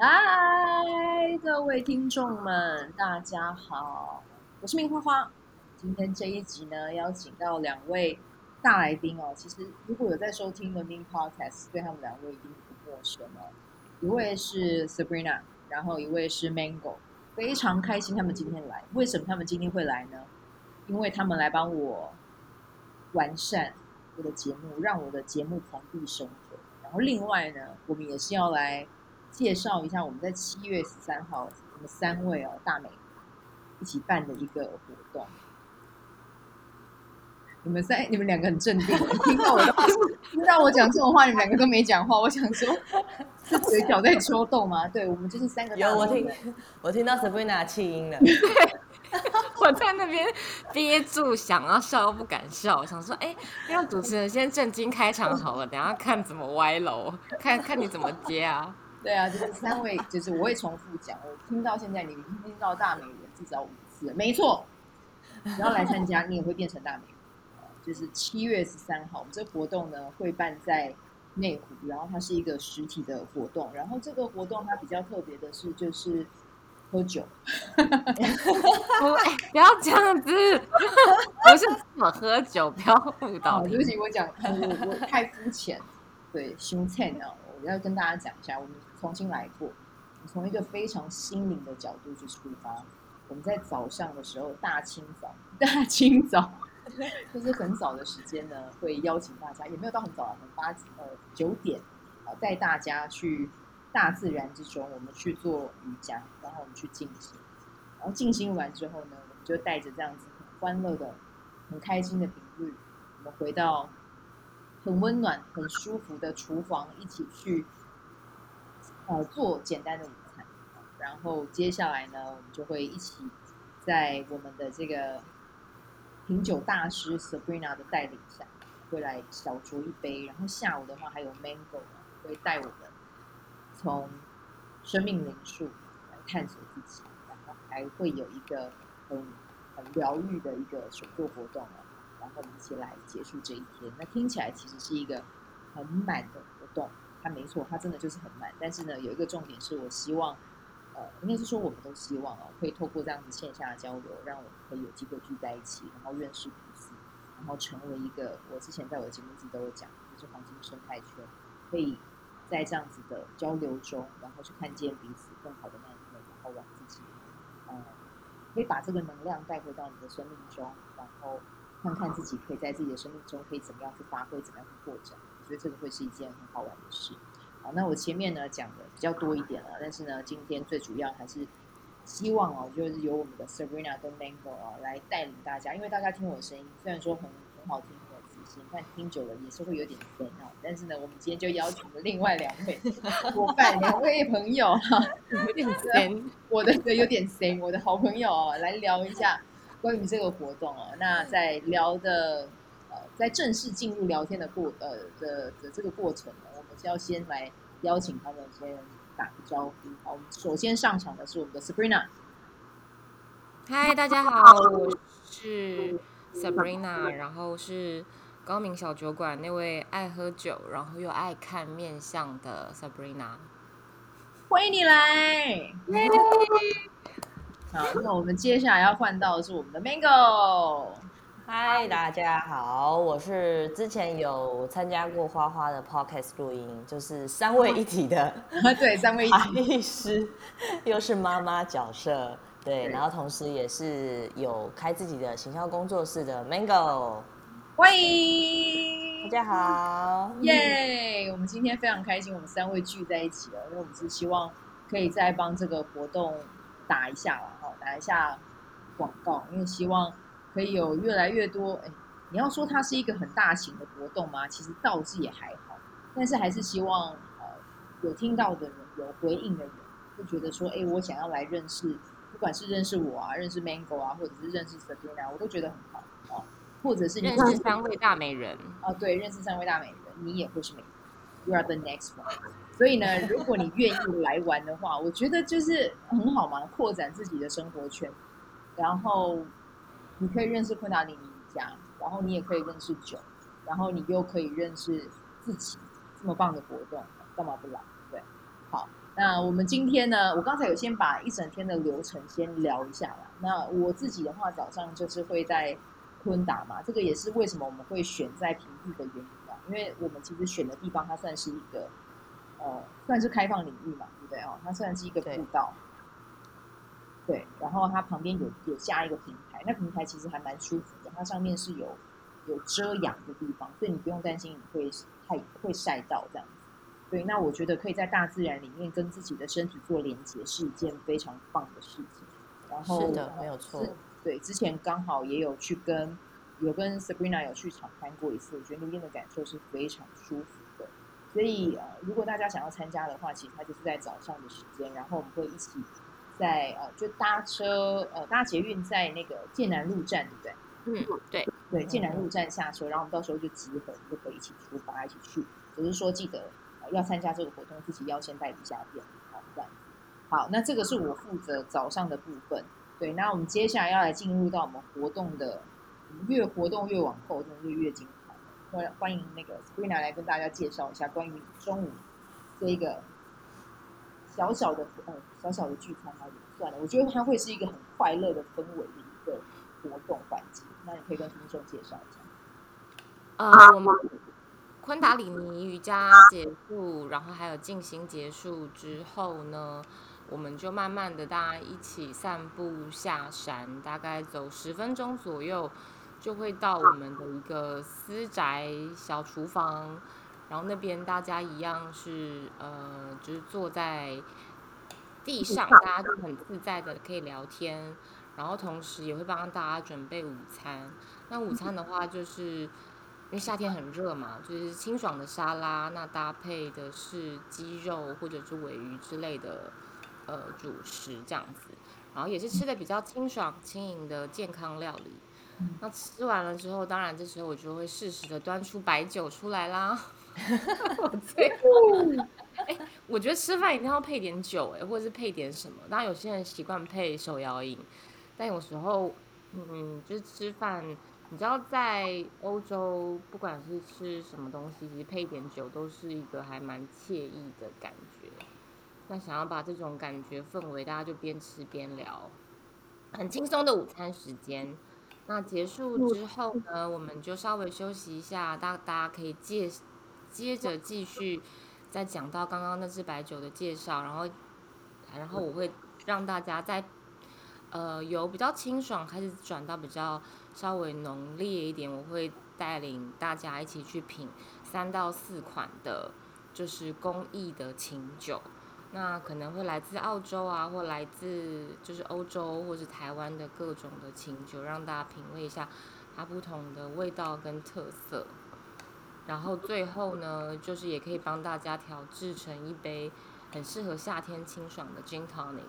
嗨，各位听众们，大家好，我是明花花。今天这一集呢，邀请到两位大来宾哦。其实如果有在收听的 Min Podcast，对他们两位一定不陌生哦。一位是 Sabrina，然后一位是 Mango，非常开心他们今天来。为什么他们今天会来呢？因为他们来帮我完善我的节目，让我的节目蓬荜生辉。然后另外呢，我们也是要来。介绍一下我们在七月十三号，我们三位哦大美一起办的一个活动。你们三，你们两个很镇定，听到我的话听到我讲这种话，你们两个都没讲话。我想说，是嘴角在抽动吗？对，我们就是三个。有我听，我听到 Sabrina 气音了。我在那边 憋住，想要笑又不敢笑，想说，哎，让主持人先正经开场好了，等下看怎么歪楼，看看你怎么接啊。对啊，就是三位，就是我会重复讲。我听到现在，你听到大美人至少五次，没错。只要来参加，你也会变成大美人。就是七月十三号，我们这个活动呢会办在内湖，然后它是一个实体的活动。然后这个活动它比较特别的是，就是喝酒。不，不要这样子，不是怎么喝酒，不要误 导。对不起，我讲我我太肤浅，对，心菜呢，我要跟大家讲一下，我们。重新来过，从一个非常心灵的角度去出发。我们在早上的时候，大清早，大清早，就是很早的时间呢，会邀请大家，也没有到很早啊，很八呃九点啊，带大家去大自然之中，我们去做瑜伽，然后我们去静心，然后静心完之后呢，我们就带着这样子很欢乐的、很开心的频率，我们回到很温暖、很舒服的厨房，一起去。呃，做简单的午餐，然后接下来呢，我们就会一起在我们的这个品酒大师 Sabrina 的带领下，会来小酌一杯。然后下午的话，还有 Mango 会带我们从生命灵数来探索自己，然后还会有一个很很疗愈的一个手作活动啊，然后我们一起来结束这一天。那听起来其实是一个很满的活动。它没错，它真的就是很慢。但是呢，有一个重点是我希望，呃，应该是说我们都希望哦，可以透过这样子线下的交流，让我们可以有机会聚在一起，然后认识彼此，然后成为一个我之前在我的节目里都有讲，就是黄金生态圈，可以在这样子的交流中，然后去看见彼此更好的那一面，然后让自己，呃，可以把这个能量带回到你的生命中，然后看看自己可以在自己的生命中可以怎么样去发挥，怎么样去扩展。我觉得这个会是一件很好玩的事。好，那我前面呢讲的比较多一点了，但是呢，今天最主要还是希望哦，就是由我们的 Sabrina 跟 Mango 啊来带领大家，因为大家听我的声音虽然说很很好听，很有自信，但听久了也是会有点烦哦。但是呢，我们今天就邀请了另外两位 伙伴，两位朋友哈，有点 烦，我的有点烦，我的好朋友啊，来聊一下关于这个活动哦。那在聊的。在正式进入聊天的过呃的的这个过程呢，我们就要先来邀请他们先打个招呼。好，我们首先上场的是我们的 Sabrina。嗨，大家好，我是 Sabrina，然后是高明小酒馆那位爱喝酒，然后又爱看面相的 Sabrina。欢迎你来。好，那我们接下来要换到的是我们的 Mango。嗨，大家好，我是之前有参加过花花的 podcast 录音，就是三位一体的，对，三位一体 师，又是妈妈角色，对，然后同时也是有开自己的行销工作室的 Mango，欢迎大家好，耶我们今天非常开心，我们三位聚在一起了，因为我们是希望可以再帮这个活动打一下了，哈，打一下广告，因为希望。可以有越来越多，哎，你要说它是一个很大型的活动吗？其实倒是也还好，但是还是希望呃有听到的人，有回应的人，会觉得说，哎，我想要来认识，不管是认识我啊，认识 Mango 啊，或者是认识 Sabrina，我都觉得很好啊。或者是你认识三位大美人啊，对，认识三位大美人，你也会是美人，You are the next one。所以呢，如果你愿意来玩的话，我觉得就是很好嘛，扩展自己的生活圈，然后。你可以认识昆达里尼瑜伽，然后你也可以认识酒，然后你又可以认识自己，这么棒的活动，干嘛不来？对，好，那我们今天呢，我刚才有先把一整天的流程先聊一下啦。那我自己的话，早上就是会在昆达嘛，这个也是为什么我们会选在平地的原因啊，因为我们其实选的地方它算是一个呃，算是开放领域嘛，对不对哦？它算是一个步道，对，然后它旁边有有下一个平台，那平台其实还蛮舒服的，它上面是有有遮阳的地方，所以你不用担心你会太会晒到这样子。对，那我觉得可以在大自然里面跟自己的身体做连接，是一件非常棒的事情。然后是的，没有错。对，之前刚好也有去跟有跟 Sabrina 有去场勘过一次，我觉得那边的感受是非常舒服的。所以呃，如果大家想要参加的话，其实它就是在早上的时间，然后我们会一起在呃就搭车呃搭捷运在那个剑南路站，对不对？嗯，对对，剑南路站下车，然后我们到时候就集合，就可以一起出发，一起去。只是说记得。要参加这个活动，自己要先带一下便，好这样。好，那这个是我负责早上的部分。对，那我们接下来要来进入到我们活动的，越活动越往后，真的是越精彩。欢欢迎那个 Sabrina 来跟大家介绍一下关于中午这一个小小的呃小小的聚餐啊，算了，我觉得它会是一个很快乐的氛围的一个活动环节。那你可以跟听众介绍一下。啊、uh，我们。昆达里尼瑜伽结束，然后还有静心结束之后呢，我们就慢慢的大家一起散步下山，大概走十分钟左右，就会到我们的一个私宅小厨房，然后那边大家一样是呃，就是坐在地上，大家就很自在的可以聊天，然后同时也会帮大家准备午餐。那午餐的话就是。因为夏天很热嘛，就是清爽的沙拉，那搭配的是鸡肉或者是尾鱼之类的，呃，主食这样子，然后也是吃的比较清爽、轻盈的健康料理。那吃完了之后，当然这时候我就会适时的端出白酒出来啦。最后，哎，我觉得吃饭一定要配点酒，哎，或者是配点什么。当然有些人习惯配手摇饮，但有时候，嗯，就是吃饭。你知道，在欧洲，不管是吃什么东西，其实配点酒都是一个还蛮惬意的感觉。那想要把这种感觉氛围，大家就边吃边聊，很轻松的午餐时间。那结束之后呢，我们就稍微休息一下，大大家可以借接着继续再讲到刚刚那支白酒的介绍，然后然后我会让大家在呃由比较清爽开始转到比较。稍微浓烈一点，我会带领大家一起去品三到四款的，就是工艺的琴酒。那可能会来自澳洲啊，或来自就是欧洲或是台湾的各种的琴酒，让大家品味一下它不同的味道跟特色。然后最后呢，就是也可以帮大家调制成一杯很适合夏天清爽的 Gin Tonic。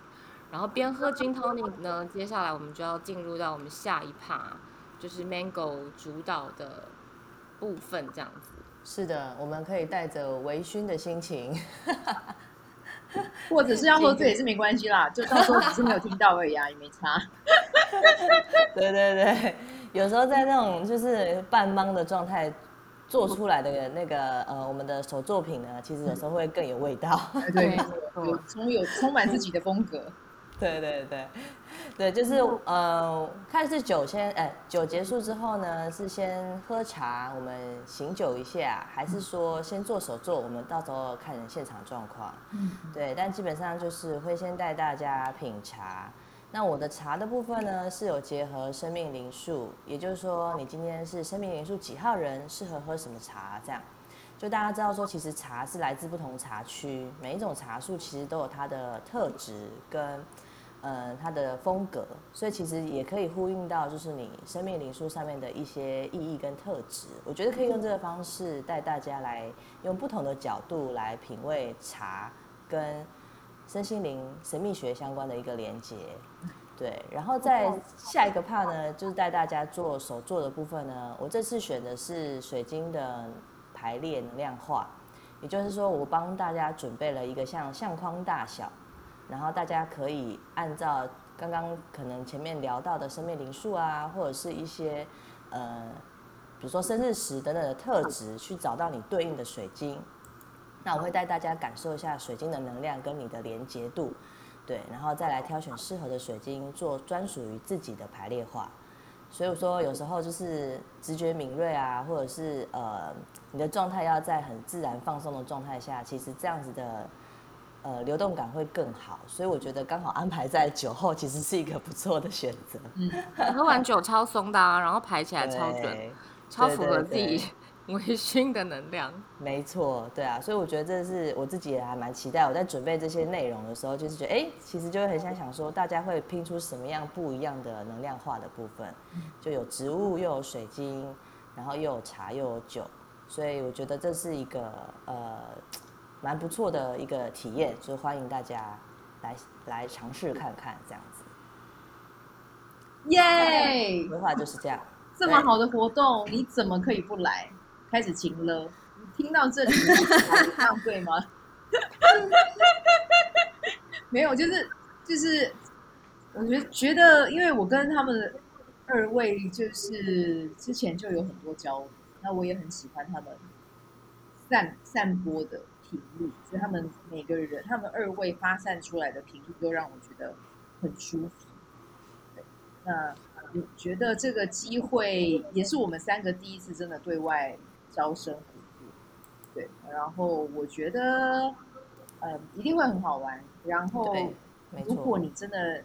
然后边喝 Gin Tonic 呢，接下来我们就要进入到我们下一趴。就是 Mango 主导的部分，这样子。是的，我们可以带着微醺的心情，或者是要喝醉也是没关系啦，就到时候只是没有听到而已啊，也没差。对对对，有时候在那种就是半懵的状态做出来的那个呃，我们的手作品呢，其实有时候会更有味道。对，有充有充满自己的风格。对对对。对，就是呃，看是酒先，哎，酒结束之后呢，是先喝茶，我们醒酒一下，还是说先做手作？我们到时候看现场状况。嗯，对，但基本上就是会先带大家品茶。那我的茶的部分呢，是有结合生命灵数，也就是说，你今天是生命灵数几号人，适合喝什么茶？这样，就大家知道说，其实茶是来自不同茶区，每一种茶树其实都有它的特质跟。呃，它的风格，所以其实也可以呼应到，就是你生命灵数上面的一些意义跟特质。我觉得可以用这个方式带大家来用不同的角度来品味茶跟身心灵神秘学相关的一个连接。对，然后在下一个 part 呢，就是带大家做手做的部分呢。我这次选的是水晶的排列能量化，也就是说，我帮大家准备了一个像相框大小。然后大家可以按照刚刚可能前面聊到的生命灵数啊，或者是一些呃，比如说生日时等等的特质，去找到你对应的水晶。那我会带大家感受一下水晶的能量跟你的连接度，对，然后再来挑选适合的水晶做专属于自己的排列化。所以我说有时候就是直觉敏锐啊，或者是呃你的状态要在很自然放松的状态下，其实这样子的。呃，流动感会更好，所以我觉得刚好安排在酒后，其实是一个不错的选择。嗯，喝完酒超松的，啊，然后排起来超准，超符合自己 微醺的能量。没错，对啊，所以我觉得这是我自己也还蛮期待。我在准备这些内容的时候，就是觉得，哎，其实就会很想想说，大家会拼出什么样不一样的能量化的部分，就有植物，又有水晶，然后又有茶，又有酒，所以我觉得这是一个呃。蛮不错的一个体验，就欢迎大家来来尝试看看这样子。耶！规划就是这样。这么好的活动，你怎么可以不来？开始晴了，听到这里，这样对吗？没有，就是就是，我觉得觉得，因为我跟他们二位就是之前就有很多交流，那我也很喜欢他们散散播的。频率，就他们每个人，他们二位发散出来的频率都让我觉得很舒服。那我觉得这个机会也是我们三个第一次真的对外招生合作。对，然后我觉得，嗯，一定会很好玩。然后，如果你真的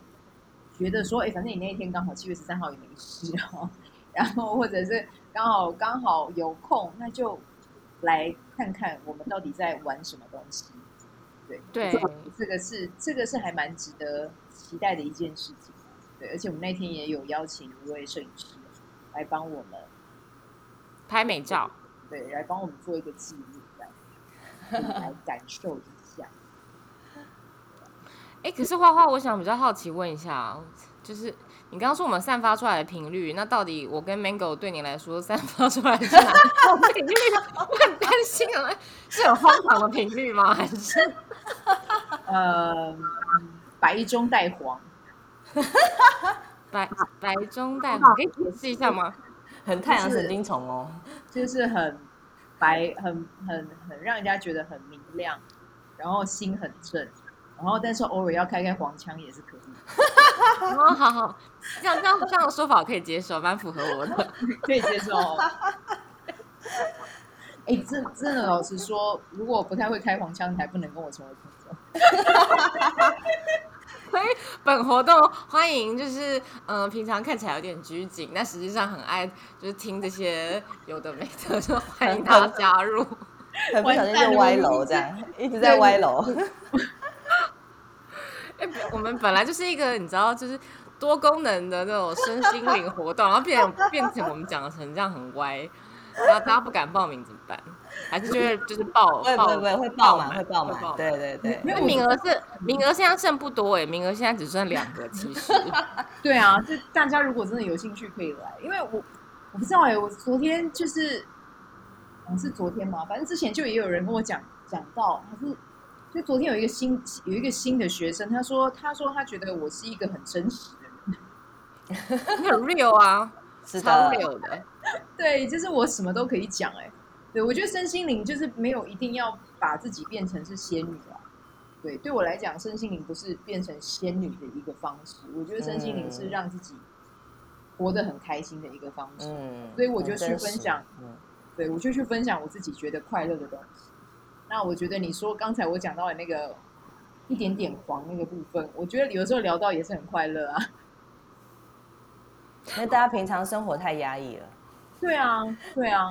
觉得说，哎，反正你那一天刚好七月十三号也没事哦，然后或者是刚好刚好有空，那就。来看看我们到底在玩什么东西，对对，这个是这个是还蛮值得期待的一件事情，对，而且我们那天也有邀请一位摄影师来帮我们拍美照，对，来帮我们做一个记录，这样来感受一下。哎，可是花花，我想比较好奇问一下，就是。你刚刚说我们散发出来的频率，那到底我跟 Mango 对你来说散发出来的是哪种频率？我很担心啊，是很荒唐的频率吗？还是呃白中带黄？白白中带黄，可以解释一下吗？很太阳神经虫哦，就是很白，很很很让人家觉得很明亮，然后心很正，然后但是偶尔要开开黄腔也是可以。哦，好好，这样这样这样的说法我可以接受，蛮符合我的，可以接受。哎、欸，真真的，老实说，如果我不太会开黄腔，你还不能跟我成为朋友。所以本活动欢迎，就是嗯、呃，平常看起来有点拘谨，但实际上很爱就是听这些有的没的，就欢迎大家加入。很不小心就歪楼这样，一直在歪楼。哎，我们本来就是一个你知道，就是多功能的那种身心灵活动，然后变变成我们讲的成这样很歪，然后大家不敢报名怎么办？还是就会就是报 报会会会报满会报满，对对对，因为名额是名额现在剩不多哎，名额现在只剩两个其实。对啊，就大家如果真的有兴趣可以来，因为我我不知道哎，我昨天就是，嗯，是昨天嘛？反正之前就也有人跟我讲讲到，还是。就昨天有一个新有一个新的学生，他说他说他觉得我是一个很真实的人，很 real 啊，超 real 的。对，就是我什么都可以讲哎、欸。对，我觉得身心灵就是没有一定要把自己变成是仙女啊。对，对我来讲，身心灵不是变成仙女的一个方式。我觉得身心灵是让自己活得很开心的一个方式。嗯，所以我就去分享，嗯，对我就去分享我自己觉得快乐的东西。那我觉得你说刚才我讲到的那个一点点黄那个部分，我觉得有时候聊到也是很快乐啊。因为大家平常生活太压抑了。对啊，对啊，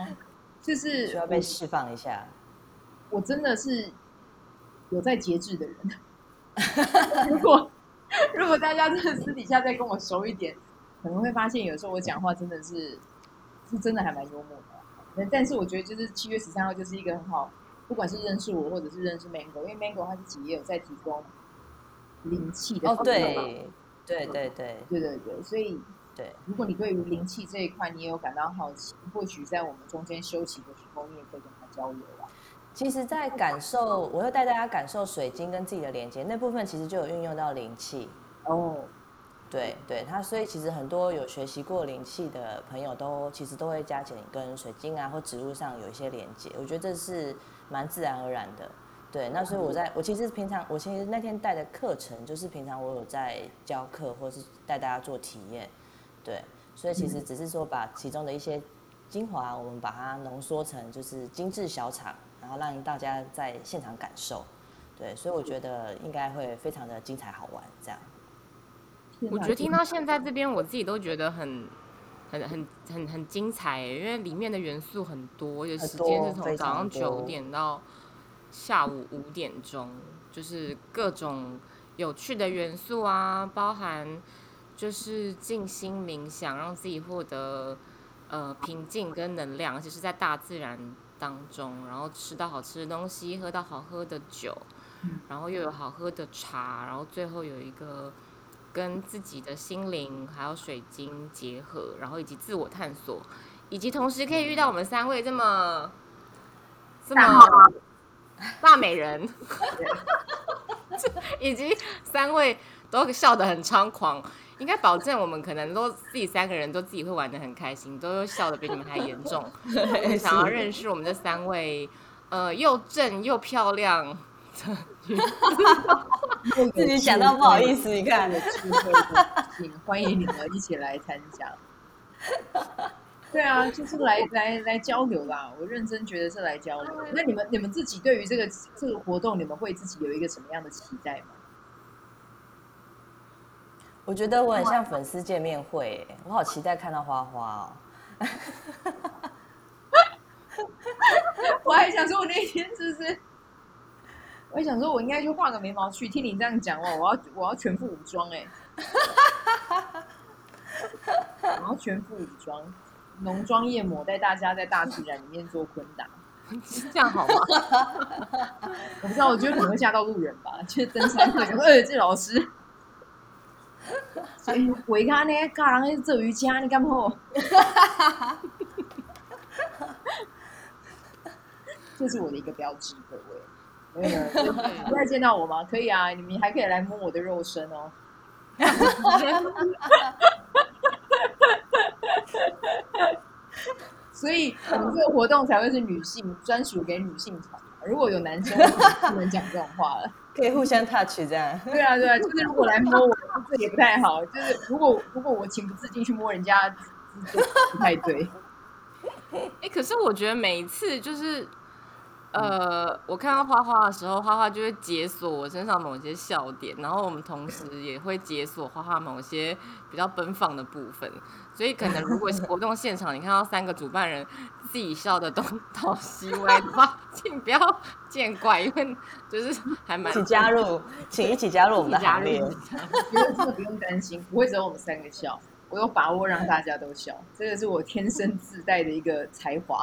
就是需要被释放一下。我真的是有在节制的人。如果如果大家真的私底下再跟我熟一点，可能会发现有时候我讲话真的是是真的还蛮幽默的。但是我觉得就是七月十三号就是一个很好。不管是认识我，或者是认识 Mango，因为 Mango 他自己也有在提供灵气的。哦，对，对对对，对对对，所以对，如果你对于灵气这一块你也有感到好奇，或许在我们中间休息的时候，你也可以跟他交流吧。其实，在感受，我会带大家感受水晶跟自己的连接那部分，其实就有运用到灵气。哦，对对，他所以其实很多有学习过灵气的朋友都其实都会加减跟水晶啊或植物上有一些连接，我觉得这是。蛮自然而然的，对，那所以我在我其实平常我其实那天带的课程就是平常我有在教课或是带大家做体验，对，所以其实只是说把其中的一些精华，我们把它浓缩成就是精致小场，然后让大家在现场感受，对，所以我觉得应该会非常的精彩好玩，这样。我觉得听到现在这边，我自己都觉得很。很很很很精彩，因为里面的元素很多，而且时间是从早上九点到下午五点钟，就是各种有趣的元素啊，包含就是静心冥想，让自己获得呃平静跟能量，而且是在大自然当中，然后吃到好吃的东西，喝到好喝的酒，然后又有好喝的茶，然后最后有一个。跟自己的心灵还有水晶结合，然后以及自我探索，以及同时可以遇到我们三位这么这么大美人，以及三位都笑得很猖狂，应该保证我们可能都自己三个人都自己会玩的很开心，都笑的比你们还严重。想要认识我们这三位，呃，又正又漂亮。自己讲到不好意思，你看，欢迎你们一起来参加。对啊，就是来来来交流啦。我认真觉得是来交流。那你们你们自己对于这个这个活动，你们会自己有一个什么样的期待吗？我觉得我很像粉丝见面会，我好期待看到花花哦。我还想说，我那天是不是？我想说，我应该去画个眉毛去。听你这样讲哦，我要我要全副武装哎，我要全副武装，浓妆艳抹，带大家在大自然里面做昆达，这样好吗？我不知道，我觉得可能会吓到路人吧。就是登山客，说：“哎，这老师，维卡呢？嘎人做瑜伽，你敢不？” 这是我的一个标志，各位。没有，不再见到我吗？可以啊，你们还可以来摸我的肉身哦。所以我们这个活动才会是女性专属给女性场。如果有男生，不能讲这种话了。可以互相 touch 这样。对啊，对啊，就是如果来摸我，这也不太好。就是如果如果我情不自禁去摸人家，不太对。哎，可是我觉得每一次就是。呃，我看到花花的时候，花花就会解锁我身上某些笑点，然后我们同时也会解锁花花某些比较奔放的部分。所以可能如果活动现场你看到三个主办人自己笑的东倒西歪的话，请不要见怪，因为就是还蛮请加入，请一起加入我们的行列。我觉得这个不用担心，不会只有我们三个笑，我有把握让大家都笑，这个是我天生自带的一个才华。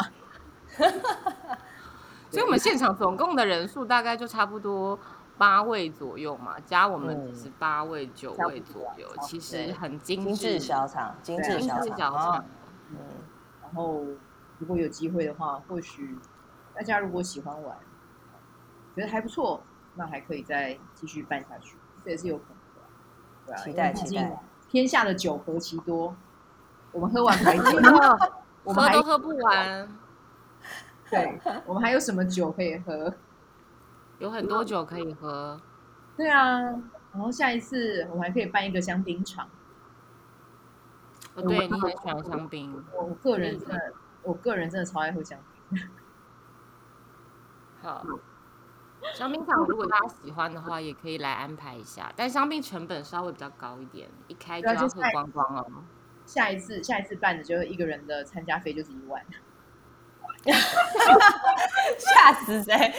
所以，我们现场总共的人数大概就差不多八位左右嘛，加我们只是八位、嗯、九位左右，其实很精致小场，精致小场。嗯，然后如果有机会的话，或许大家如果喜欢玩，觉得还不错，那还可以再继续办下去，这也是有可能的。对啊，期待期待。天下的酒何其多，我们喝完还 我们都喝不完。对，我们还有什么酒可以喝？有很多酒可以喝。对啊，然后下一次我们还可以办一个香槟场。哦，对，你很喜欢香槟。我个人真的，我个人真的超爱喝香槟。好，香槟场如果大家喜欢的话，也可以来安排一下。但香槟成本稍微比较高一点，一开就要喝光光了。下一次，下一次办的就是一个人的参加费就是一万。吓死谁？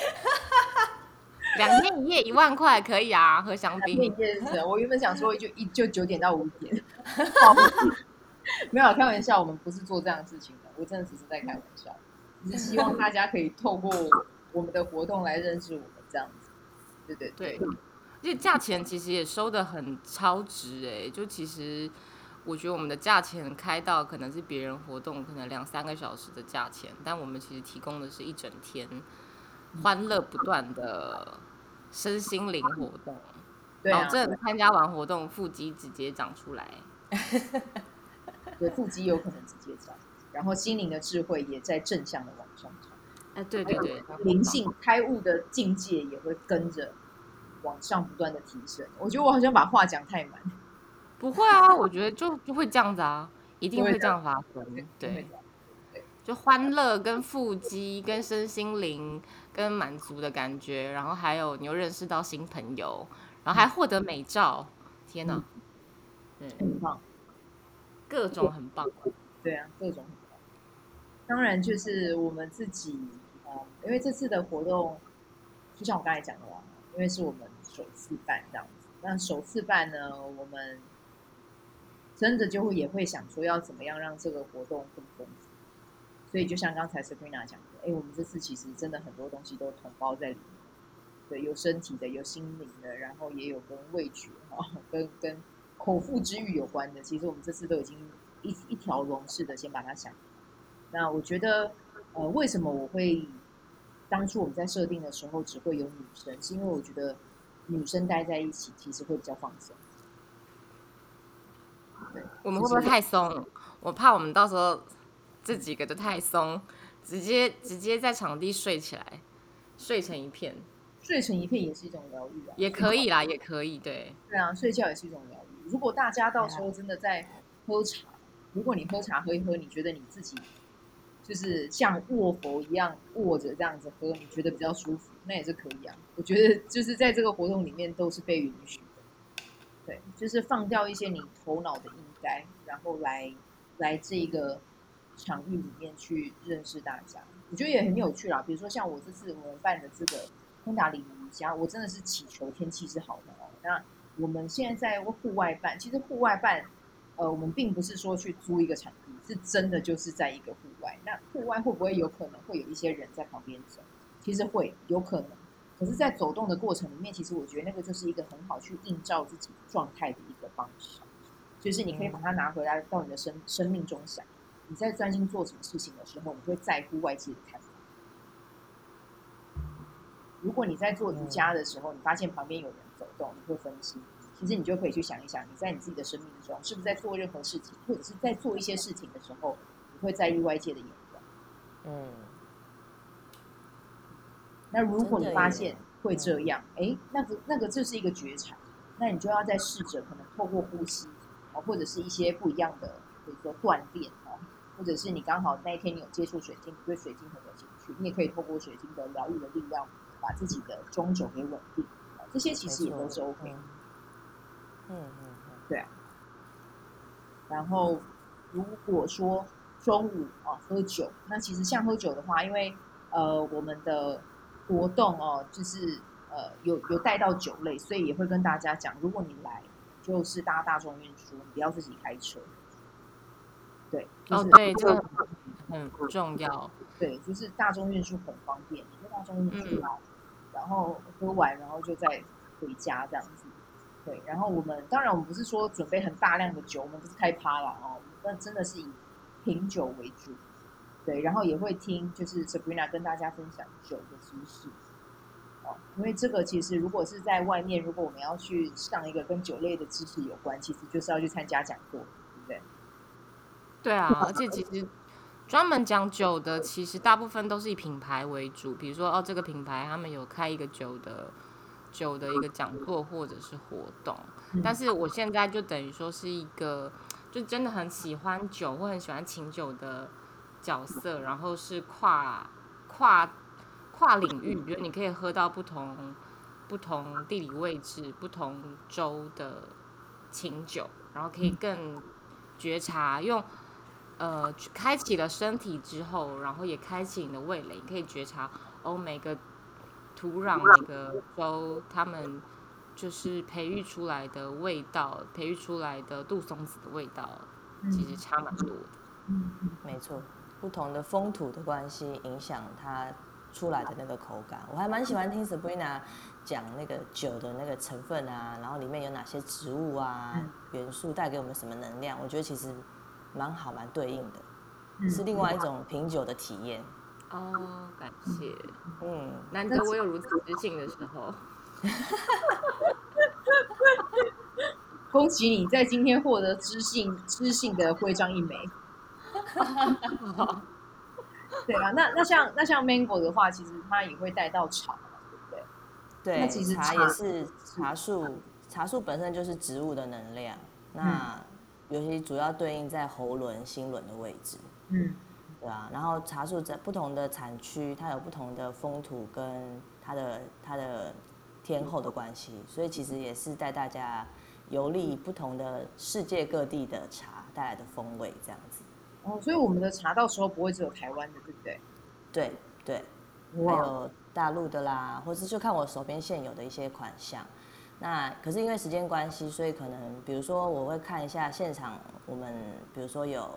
两天一夜一万块可以啊，喝香槟。两天一夜我原本想说就一就九点到五点，没有开玩笑，我们不是做这样的事情的，我真的只是在开玩笑，只是希望大家可以透过我们的活动来认识我们这样子。对对对，对，而且价钱其实也收的很超值哎，就其实。我觉得我们的价钱开到可能是别人活动可能两三个小时的价钱，但我们其实提供的是一整天欢乐不断的身心灵活动，保证参加完活动腹肌直接长出来，对，腹肌有可能直接长，然后心灵的智慧也在正向的往上长。哎，对对对，灵性开悟的境界也会跟着往上不断的提升。我觉得我好像把话讲太满，不会啊，我觉得就就会这样子啊，一定会这样发生。对，对就欢乐跟腹肌跟身心灵跟满足的感觉，然后还有你又认识到新朋友，然后还获得美照，天哪，嗯，很棒，各种很棒，对啊，各种很棒。当然就是我们自己。因为这次的活动，就像我刚才讲的啦，因为是我们首次办这样子，那首次办呢，我们真的就会也会想说要怎么样让这个活动更丰富。所以就像刚才 Sabrina 讲的，哎，我们这次其实真的很多东西都统包在里面，对，有身体的，有心灵的，然后也有跟味觉哈，跟跟口腹之欲有关的。其实我们这次都已经一一条龙式的先把它想。那我觉得，呃，为什么我会？当初我们在设定的时候，只会有女生，是因为我觉得女生待在一起其实会比较放松。对，我们会不会太松？我怕我们到时候这几个都太松，直接直接在场地睡起来，睡成一片，睡成一片也是一种疗愈啊，也可以啦，也可以，对，对啊，睡觉也是一种疗愈。如果大家到时候真的在喝茶，如果你喝茶喝一喝，你觉得你自己。就是像卧佛一样卧着这样子喝，你觉得比较舒服，那也是可以啊。我觉得就是在这个活动里面都是被允许的，对，就是放掉一些你头脑的应该，然后来来这个场域里面去认识大家。我觉得也很有趣啦。比如说像我这次我们办的这个昆达里尼瑜伽，我真的是祈求天气是好的哦。那我们现在在户外办，其实户外办。呃，我们并不是说去租一个场地，是真的就是在一个户外。那户外会不会有可能会有一些人在旁边走？其实会有可能。可是，在走动的过程里面，其实我觉得那个就是一个很好去映照自己状态的一个方式。就是你可以把它拿回来到你的生生命中想，你在专心做什么事情的时候，你会在乎外界的看法。如果你在做瑜伽的时候，你发现旁边有人走动，你会分心。其实你就可以去想一想，你在你自己的生命中，是不是在做任何事情，或者是在做一些事情的时候，你会在意外界的眼光？嗯。那如果你发现会这样，哎，那个那个这是一个觉察，那你就要再试着可能透过呼吸啊，或者是一些不一样的，比如说锻炼啊，或者是你刚好那一天你有接触水晶，你对水晶很有兴趣，你也可以透过水晶的疗愈的力量，把自己的中轴给稳定。这些其实也都是 OK。嗯嗯嗯，对啊。然后如果说中午啊喝酒，那其实像喝酒的话，因为呃我们的活动哦，就是呃有有带到酒类，所以也会跟大家讲，如果你来就是搭大众运输，你不要自己开车。对，就是、哦对，这个很重要。对，就是大众运输很方便，你跟大众运输来，嗯、然后喝完然后就再回家这样子。对，然后我们当然我们不是说准备很大量的酒，我们不是开趴了哦，那真的是以品酒为主。对，然后也会听就是 Sabrina 跟大家分享酒的知识。哦，因为这个其实如果是在外面，如果我们要去上一个跟酒类的知识有关，其实就是要去参加讲座，对不对？对啊，而且其实专门讲酒的，其实大部分都是以品牌为主，比如说哦，这个品牌他们有开一个酒的。酒的一个讲座或者是活动，但是我现在就等于说是一个，就真的很喜欢酒或很喜欢琴酒的角色，然后是跨跨跨领域，比如你可以喝到不同不同地理位置、不同州的琴酒，然后可以更觉察，用呃开启了身体之后，然后也开启你的味蕾，你可以觉察哦每个。土壤每个州，他们就是培育出来的味道，培育出来的杜松子的味道，其实差蛮多的。嗯，没错，不同的风土的关系影响它出来的那个口感。我还蛮喜欢听 Sabrina 讲那个酒的那个成分啊，然后里面有哪些植物啊元素带给我们什么能量，我觉得其实蛮好，蛮对应的，是另外一种品酒的体验。哦，感谢。嗯，难得我有如此知性的时候。恭喜你在今天获得知性知性的徽章一枚。对啊，那那像那像 Mango 的话，其实它也会带到茶，对不对？对，那其实茶也是茶树，茶树本身就是植物的能量。那、嗯、尤其主要对应在喉轮、心轮的位置。嗯，对啊。然后茶树在不同的产区，它有不同的风土跟它的它的天候的关系，所以其实也是带大家游历不同的世界各地的茶带来的风味，这样子。哦，所以我们的茶到时候不会只有台湾的，对不对？对对，还有大陆的啦，或是就看我手边现有的一些款项。那可是因为时间关系，所以可能比如说我会看一下现场，我们比如说有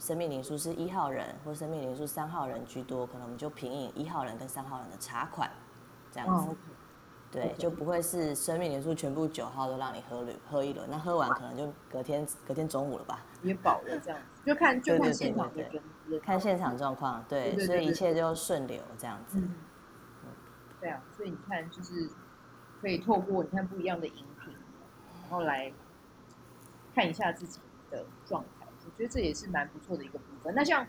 生命灵数是一号人，或生命灵数三号人居多，可能我们就品饮一号人跟三号人的茶款，这样子。哦、对，就不会是生命灵数全部九号都让你喝喝一轮，那喝完可能就隔天隔天中午了吧？也饱了这样子，就看就看现场的人，看现场状况，对，所以一切就顺流这样子。嗯，对啊，所以你看就是。可以透过你看不一样的饮品，然后来看一下自己的状态。我觉得这也是蛮不错的一个部分。那像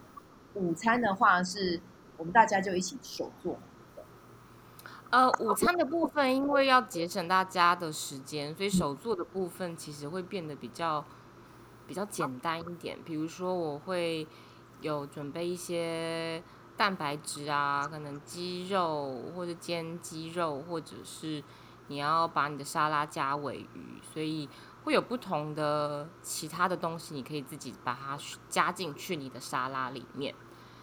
午餐的话，是我们大家就一起手做。呃，午餐的部分，因为要节省大家的时间，所以手做的部分其实会变得比较比较简单一点。比如说，我会有准备一些蛋白质啊，可能鸡肉或者煎鸡肉，或者是。你要把你的沙拉加尾鱼，所以会有不同的其他的东西，你可以自己把它加进去你的沙拉里面。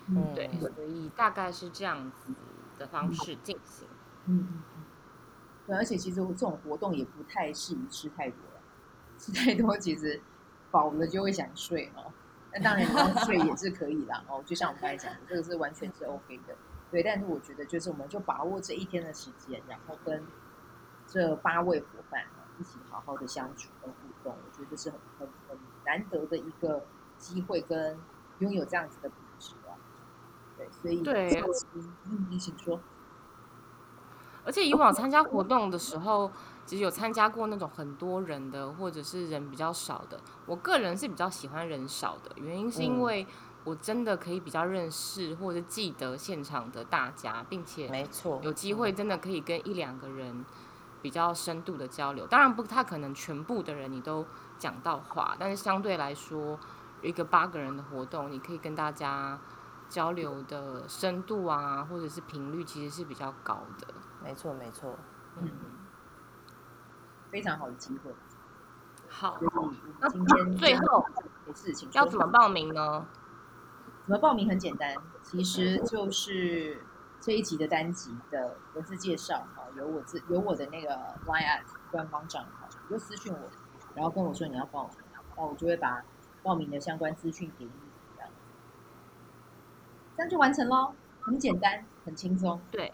嗯，对，所以大概是这样子的方式进行。嗯。对，而且其实这种活动也不太适宜吃太多了，吃太多其实饱了就会想睡哦。那当然你要睡也是可以啦哦，就像我们刚才讲的，这个是完全是 OK 的。对，但是我觉得就是我们就把握这一天的时间，然后跟。这八位伙伴啊，一起好好的相处跟互动，我觉得是很很很难得的一个机会，跟拥有这样子的品质啊。对，所以对，嗯，你请说。而且以往参加活动的时候，其实有参加过那种很多人的，或者是人比较少的。我个人是比较喜欢人少的，原因是因为我真的可以比较认识或者记得现场的大家，并且没错，有机会真的可以跟一两个人。比较深度的交流，当然不太可能全部的人你都讲到话，但是相对来说，一个八个人的活动，你可以跟大家交流的深度啊，或者是频率，其实是比较高的。没错，没错，嗯，非常好的机会。好，那今天最后的事情要怎么报名呢？怎么报名很简单，其实就是。这一集的单集的文字介绍，哈，有我自有我的那个 Line@ 官方账号，你就私讯我，然后跟我说你要报名，那我就会把报名的相关资讯给你，这样，这样就完成喽，很简单，很轻松。对。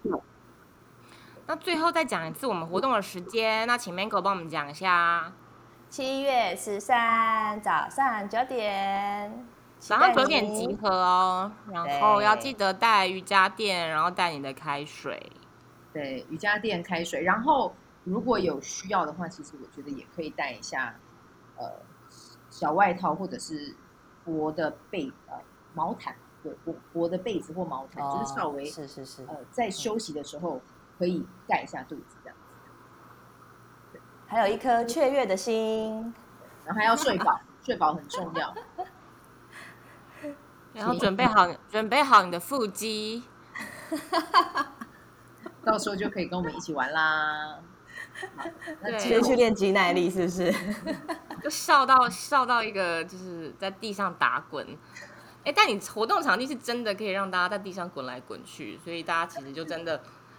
那最后再讲一次我们活动的时间，那请 Mango 帮我们讲一下，七月十三早上九点。早上九点集合哦，然后要记得带瑜伽垫，然后带你的开水。对，瑜伽垫、开水，然后如果有需要的话，其实我觉得也可以带一下，呃，小外套或者是薄的被呃毛毯，对，薄薄的被子或毛毯，哦、就是稍微是是是，呃，在休息的时候可以盖一下肚子这样子。对，还有一颗雀跃的心，然后还要睡饱，睡饱很重要。然后准备好，准备好你的腹肌，到时候就可以跟我们一起玩啦。对，先去练肌耐力，是不是？就笑到笑到一个，就是在地上打滚。哎，但你活动场地是真的可以让大家在地上滚来滚去，所以大家其实就真的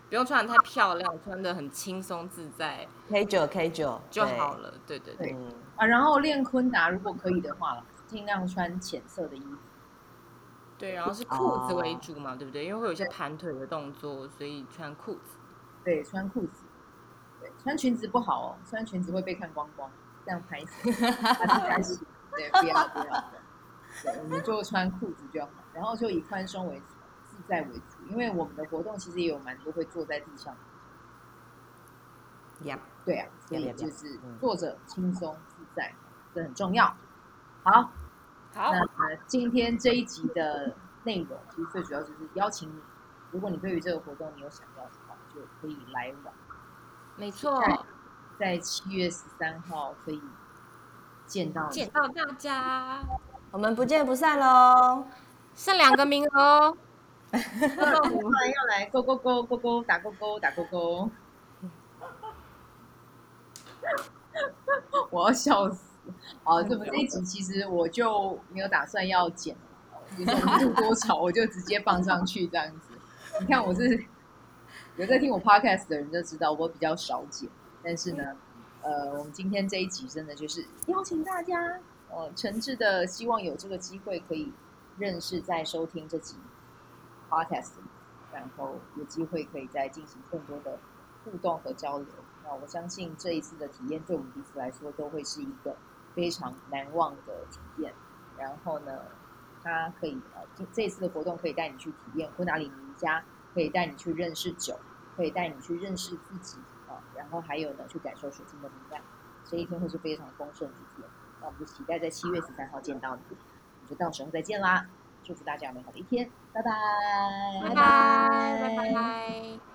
不用穿的太漂亮，穿的很轻松自在，K 九 K 九就好了。对对对，对啊，然后练昆达，如果可以的话，尽量穿浅色的衣服。对，然后是裤子为主嘛，对不对？因为会有一些盘腿的动作，所以穿裤子。对，穿裤子。对，穿裙子不好哦，穿裙子会被看光光，这样拍。对，不要不要。对，我们就穿裤子就好，然后就以宽松为主，自在为主。因为我们的活动其实也有蛮多会坐在地上。Yeah. 对啊，所以就是坐着轻松自在，这很重要。好。好，那今天这一集的内容，其实最主要就是邀请你，如果你对于这个活动你有想要的话，就可以来玩。没错，在七月十三号可以见到见到大家，我们不见不散喽！剩两个名额哦，我们要来勾勾勾勾勾打勾勾打勾勾，我要笑死！好，这么这一集其实我就没有打算要剪，就是录多少我就直接放上去这样子。你看我是有在听我 podcast 的人就知道我比较少剪，但是呢，呃，我们今天这一集真的就是邀请大家，呃，诚挚的希望有这个机会可以。认识在收听这集 podcast，然后有机会可以再进行更多的互动和交流。那我相信这一次的体验对我们彼此来说都会是一个非常难忘的体验。然后呢，它可以呃，这次的活动可以带你去体验昆达里尼瑜伽，可以带你去认识酒，可以带你去认识自己啊。然后还有呢，去感受水晶的能量。这一天会是非常丰盛的一天。那我们就期待在七月十三号见到你。就到时候再见啦！祝福大家美好的一天，拜拜，拜拜，拜拜。